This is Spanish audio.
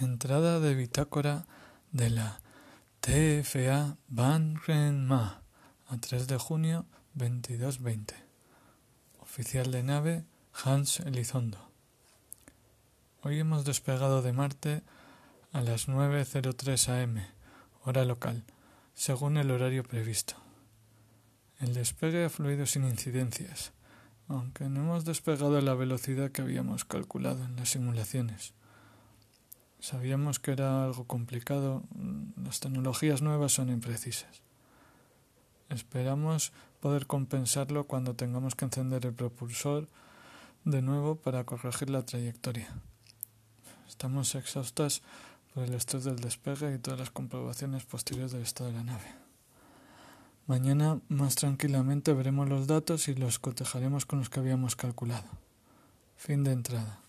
Entrada de bitácora de la TFA Van Ma a 3 de junio 2220. Oficial de nave Hans Elizondo. Hoy hemos despegado de Marte a las 9.03 am, hora local, según el horario previsto. El despegue ha fluido sin incidencias, aunque no hemos despegado a la velocidad que habíamos calculado en las simulaciones. Sabíamos que era algo complicado, las tecnologías nuevas son imprecisas. Esperamos poder compensarlo cuando tengamos que encender el propulsor de nuevo para corregir la trayectoria. Estamos exhaustas por el estrés del despegue y todas las comprobaciones posteriores del estado de la nave. Mañana más tranquilamente veremos los datos y los cotejaremos con los que habíamos calculado. Fin de entrada.